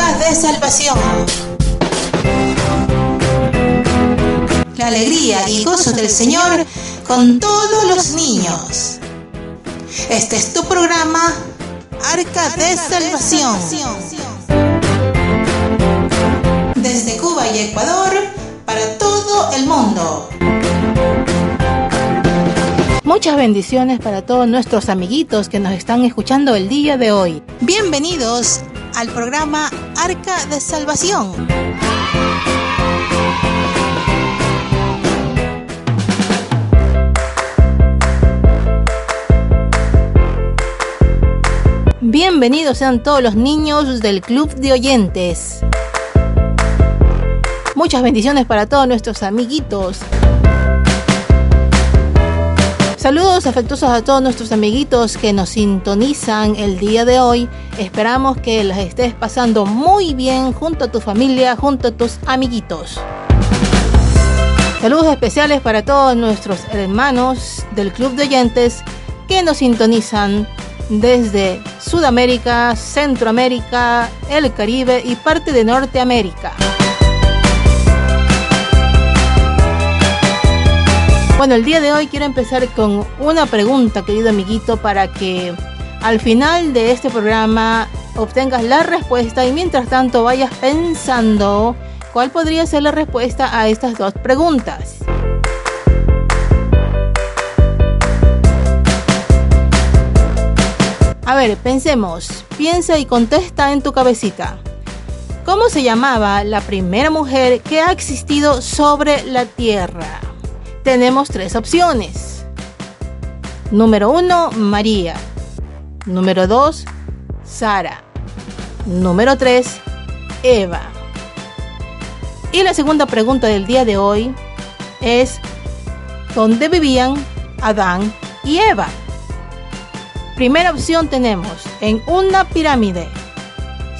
Arcas de Salvación. La alegría y gozo del Señor con todos los niños. Este es tu programa Arca de Salvación. Desde Cuba y Ecuador para todo el mundo. Muchas bendiciones para todos nuestros amiguitos que nos están escuchando el día de hoy. Bienvenidos al programa Arca de Salvación. Bienvenidos sean todos los niños del Club de Oyentes. Muchas bendiciones para todos nuestros amiguitos. Saludos afectuosos a todos nuestros amiguitos que nos sintonizan el día de hoy. Esperamos que las estés pasando muy bien junto a tu familia, junto a tus amiguitos. Saludos especiales para todos nuestros hermanos del Club de Oyentes que nos sintonizan desde Sudamérica, Centroamérica, el Caribe y parte de Norteamérica. Bueno, el día de hoy quiero empezar con una pregunta, querido amiguito, para que al final de este programa obtengas la respuesta y mientras tanto vayas pensando cuál podría ser la respuesta a estas dos preguntas. A ver, pensemos, piensa y contesta en tu cabecita. ¿Cómo se llamaba la primera mujer que ha existido sobre la Tierra? Tenemos tres opciones. Número uno, María. Número dos, Sara. Número tres, Eva. Y la segunda pregunta del día de hoy es, ¿dónde vivían Adán y Eva? Primera opción tenemos en una pirámide.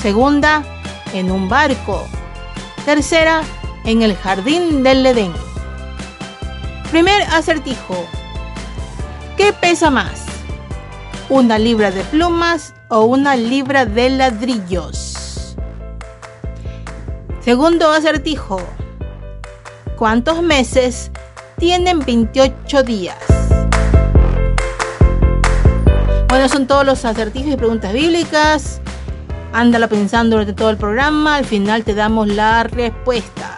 Segunda, en un barco. Tercera, en el jardín del Edén. Primer acertijo. ¿Qué pesa más? ¿Una libra de plumas o una libra de ladrillos? Segundo acertijo. ¿Cuántos meses tienen 28 días? Bueno, son todos los acertijos y preguntas bíblicas. Ándala pensando durante todo el programa. Al final te damos la respuesta.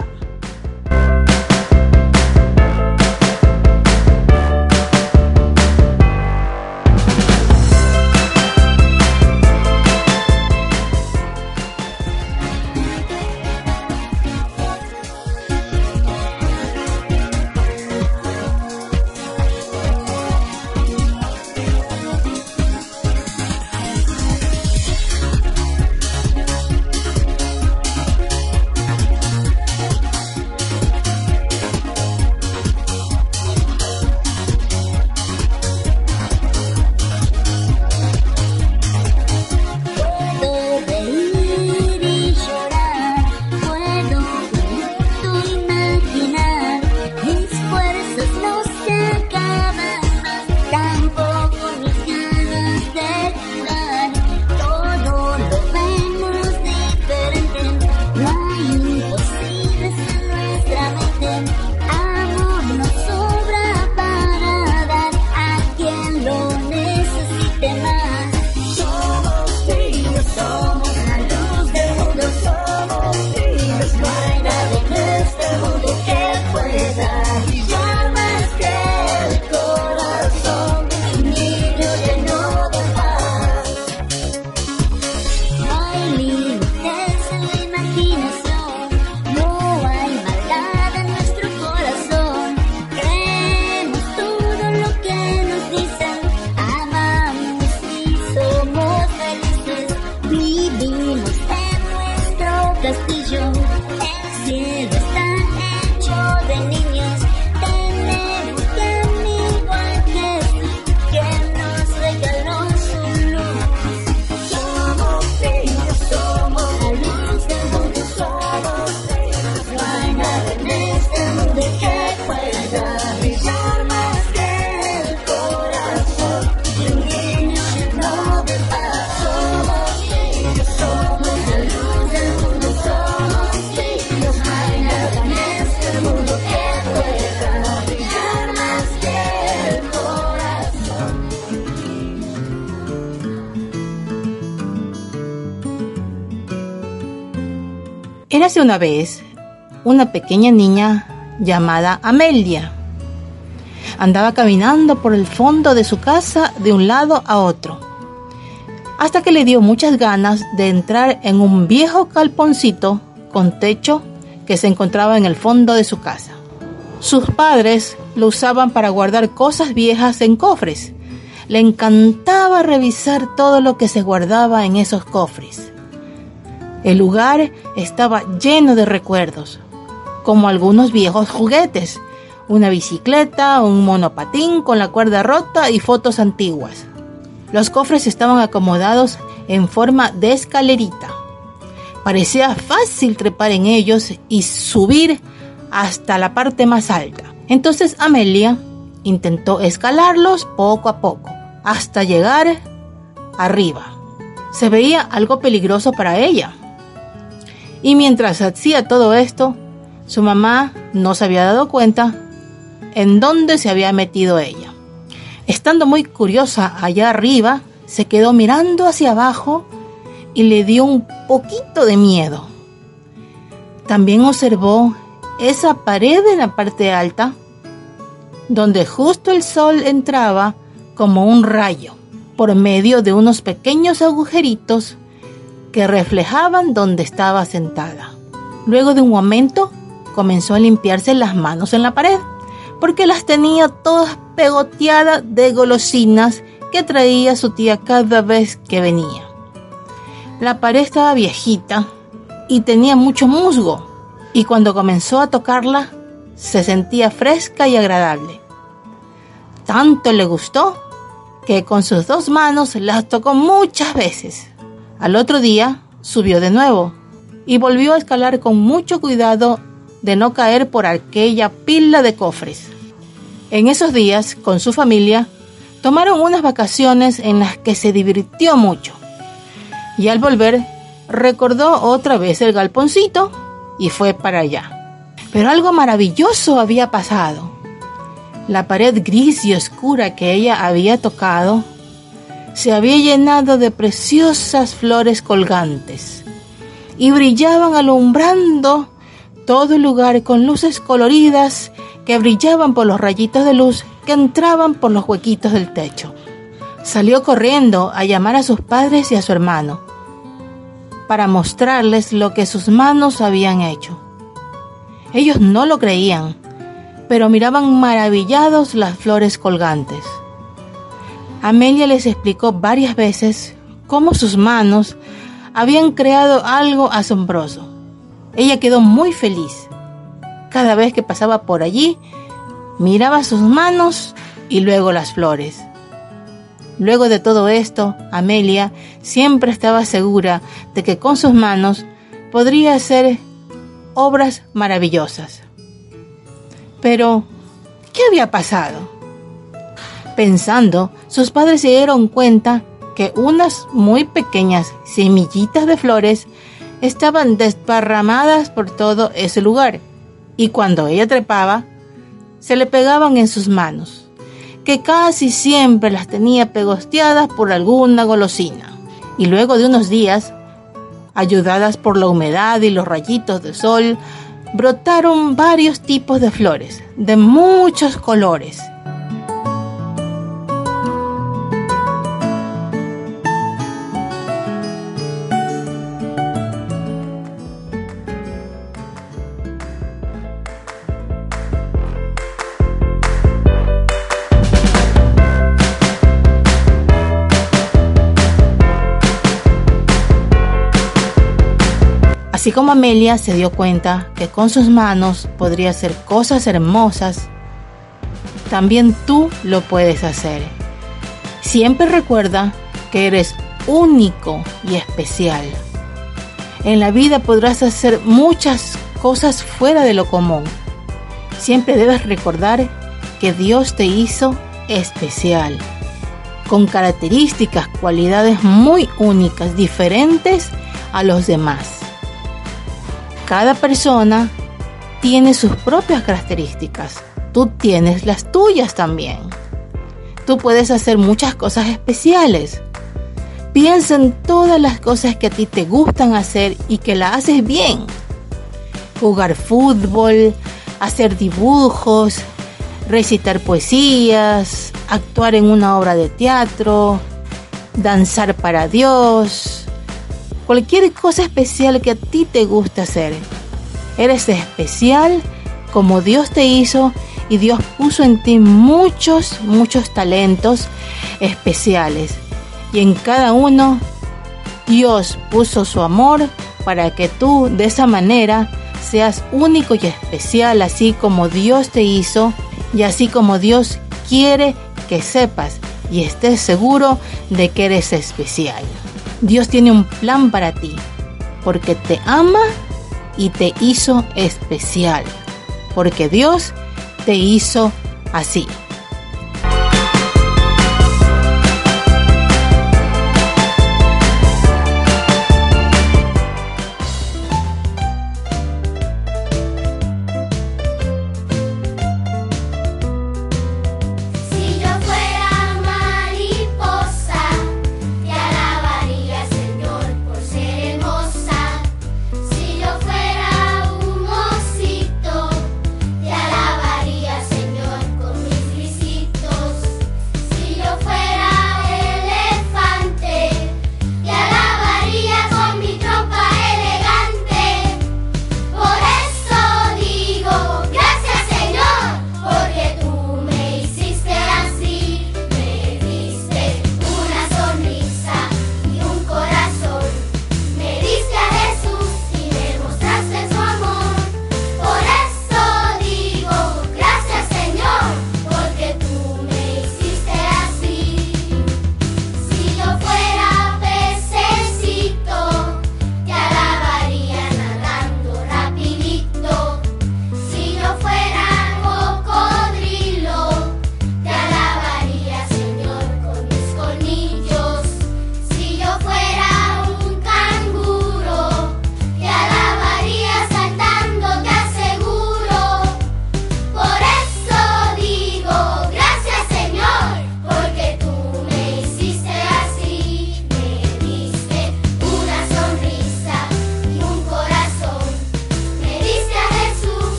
Deus Una vez una pequeña niña llamada Amelia. Andaba caminando por el fondo de su casa de un lado a otro, hasta que le dio muchas ganas de entrar en un viejo calponcito con techo que se encontraba en el fondo de su casa. Sus padres lo usaban para guardar cosas viejas en cofres. Le encantaba revisar todo lo que se guardaba en esos cofres. El lugar estaba lleno de recuerdos, como algunos viejos juguetes, una bicicleta, un monopatín con la cuerda rota y fotos antiguas. Los cofres estaban acomodados en forma de escalerita. Parecía fácil trepar en ellos y subir hasta la parte más alta. Entonces Amelia intentó escalarlos poco a poco, hasta llegar arriba. Se veía algo peligroso para ella, y mientras hacía todo esto, su mamá no se había dado cuenta en dónde se había metido ella. Estando muy curiosa allá arriba, se quedó mirando hacia abajo y le dio un poquito de miedo. También observó esa pared en la parte alta, donde justo el sol entraba como un rayo por medio de unos pequeños agujeritos que reflejaban donde estaba sentada. Luego de un momento comenzó a limpiarse las manos en la pared, porque las tenía todas pegoteadas de golosinas que traía su tía cada vez que venía. La pared estaba viejita y tenía mucho musgo, y cuando comenzó a tocarla se sentía fresca y agradable. Tanto le gustó que con sus dos manos las tocó muchas veces. Al otro día subió de nuevo y volvió a escalar con mucho cuidado de no caer por aquella pila de cofres. En esos días, con su familia, tomaron unas vacaciones en las que se divirtió mucho. Y al volver, recordó otra vez el galponcito y fue para allá. Pero algo maravilloso había pasado. La pared gris y oscura que ella había tocado se había llenado de preciosas flores colgantes y brillaban alumbrando todo el lugar con luces coloridas que brillaban por los rayitos de luz que entraban por los huequitos del techo. Salió corriendo a llamar a sus padres y a su hermano para mostrarles lo que sus manos habían hecho. Ellos no lo creían, pero miraban maravillados las flores colgantes. Amelia les explicó varias veces cómo sus manos habían creado algo asombroso. Ella quedó muy feliz. Cada vez que pasaba por allí, miraba sus manos y luego las flores. Luego de todo esto, Amelia siempre estaba segura de que con sus manos podría hacer obras maravillosas. Pero, ¿qué había pasado? Pensando, sus padres se dieron cuenta que unas muy pequeñas semillitas de flores estaban desparramadas por todo ese lugar y cuando ella trepaba, se le pegaban en sus manos, que casi siempre las tenía pegosteadas por alguna golosina. Y luego de unos días, ayudadas por la humedad y los rayitos de sol, brotaron varios tipos de flores, de muchos colores, Así como Amelia se dio cuenta que con sus manos podría hacer cosas hermosas, también tú lo puedes hacer. Siempre recuerda que eres único y especial. En la vida podrás hacer muchas cosas fuera de lo común. Siempre debes recordar que Dios te hizo especial, con características, cualidades muy únicas, diferentes a los demás. Cada persona tiene sus propias características. Tú tienes las tuyas también. Tú puedes hacer muchas cosas especiales. Piensa en todas las cosas que a ti te gustan hacer y que la haces bien. jugar fútbol, hacer dibujos, recitar poesías, actuar en una obra de teatro, danzar para Dios, cualquier cosa especial que a ti te guste hacer. Eres especial como Dios te hizo y Dios puso en ti muchos, muchos talentos especiales. Y en cada uno Dios puso su amor para que tú de esa manera seas único y especial, así como Dios te hizo y así como Dios quiere que sepas y estés seguro de que eres especial. Dios tiene un plan para ti, porque te ama y te hizo especial, porque Dios te hizo así.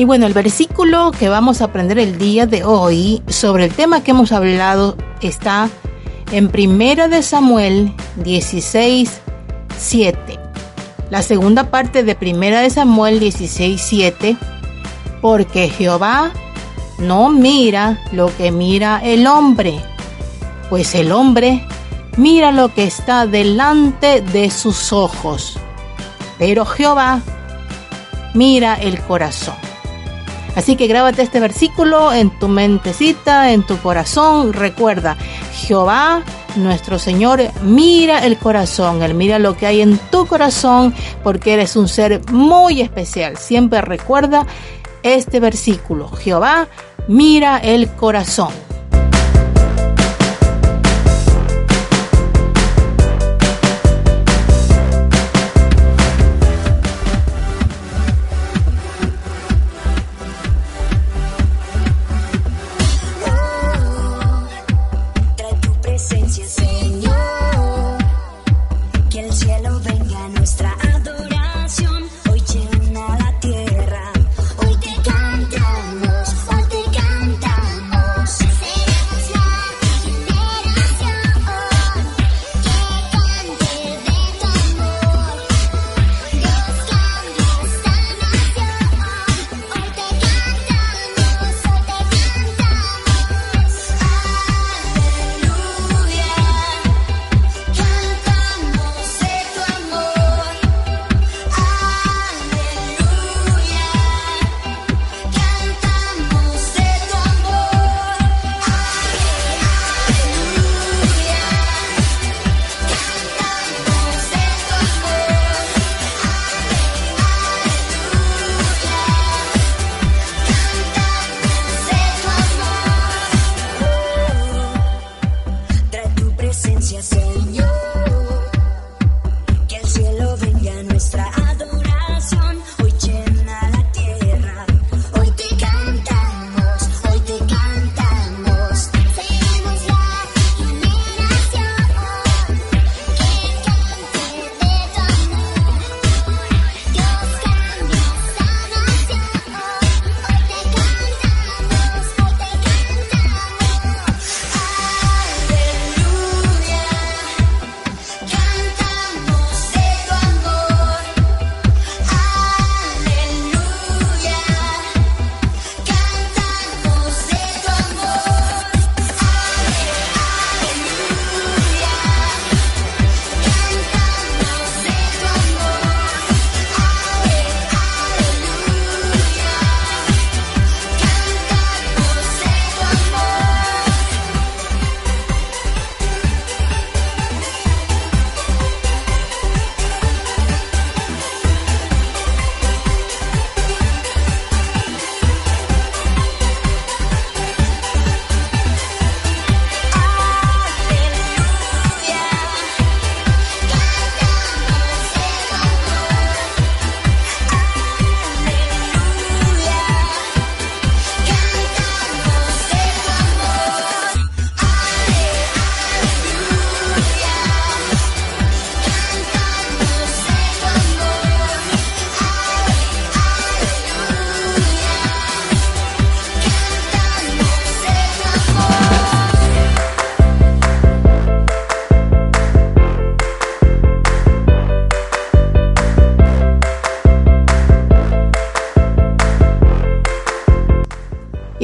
Y bueno, el versículo que vamos a aprender el día de hoy sobre el tema que hemos hablado está en Primera de Samuel 16, 7. La segunda parte de Primera de Samuel 16, 7. Porque Jehová no mira lo que mira el hombre, pues el hombre mira lo que está delante de sus ojos, pero Jehová mira el corazón. Así que grábate este versículo en tu mentecita, en tu corazón. Recuerda, Jehová, nuestro Señor, mira el corazón. Él mira lo que hay en tu corazón porque eres un ser muy especial. Siempre recuerda este versículo. Jehová, mira el corazón.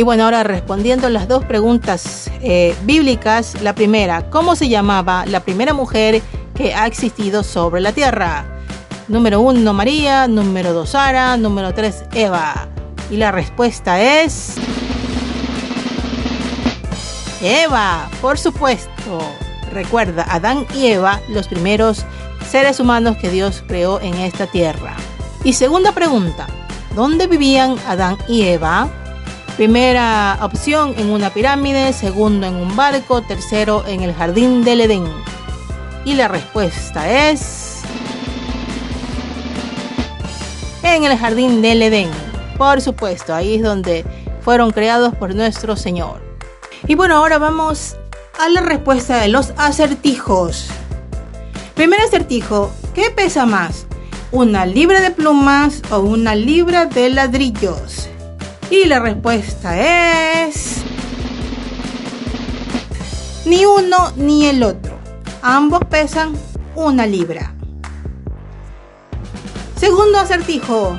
Bueno, ahora respondiendo las dos preguntas eh, bíblicas, la primera, ¿cómo se llamaba la primera mujer que ha existido sobre la tierra? Número uno, María, número dos, Sara, número tres, Eva. Y la respuesta es... Eva, por supuesto. Recuerda, Adán y Eva, los primeros seres humanos que Dios creó en esta tierra. Y segunda pregunta, ¿dónde vivían Adán y Eva? Primera opción en una pirámide, segundo en un barco, tercero en el jardín del Edén. Y la respuesta es... En el jardín del Edén. Por supuesto, ahí es donde fueron creados por nuestro Señor. Y bueno, ahora vamos a la respuesta de los acertijos. Primer acertijo, ¿qué pesa más? ¿Una libra de plumas o una libra de ladrillos? Y la respuesta es... Ni uno ni el otro. Ambos pesan una libra. Segundo acertijo.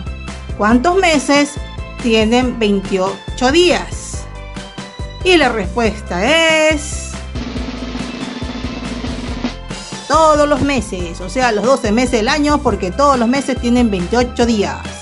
¿Cuántos meses tienen 28 días? Y la respuesta es... Todos los meses, o sea, los 12 meses del año, porque todos los meses tienen 28 días.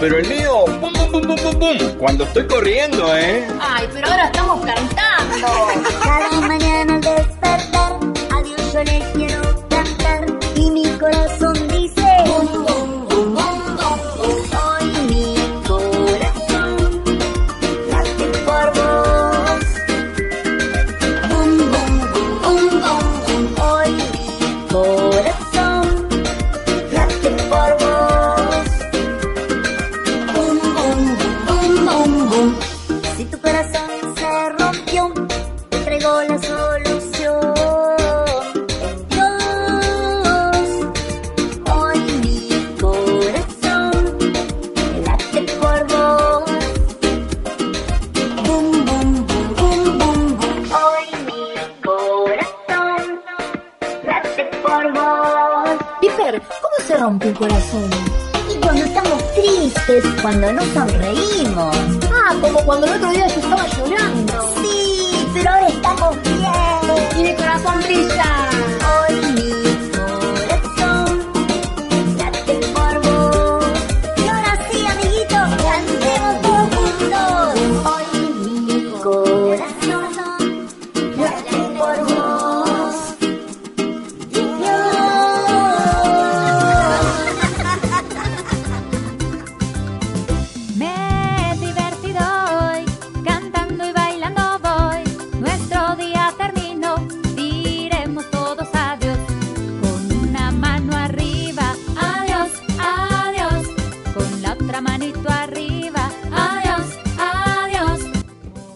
Pero el mío, bum, bum, bum, bum, bum, bum. Cuando estoy corriendo, ¿eh? Ay, pero ahora estamos cantando. Si tu corazón se rompió, te traigo la solución. En Dios, hoy mi corazón late por vos. Bum, bum, bum, bum, bum, bum. Hoy mi corazón late por vos. Piper, ¿cómo se rompe un corazón? Y cuando estamos tristes, cuando no sonreímos.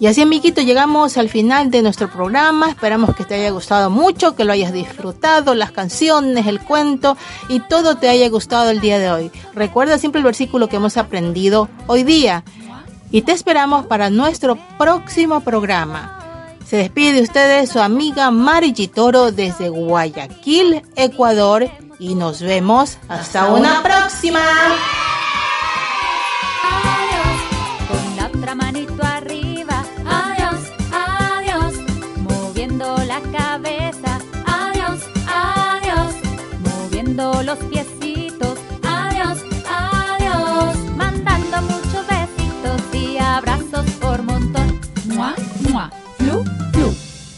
Y así, amiguito, llegamos al final de nuestro programa. Esperamos que te haya gustado mucho, que lo hayas disfrutado, las canciones, el cuento y todo te haya gustado el día de hoy. Recuerda siempre el versículo que hemos aprendido hoy día. Y te esperamos para nuestro próximo programa. Se despide de ustedes su amiga Mari Gitoro desde Guayaquil, Ecuador. Y nos vemos hasta una próxima.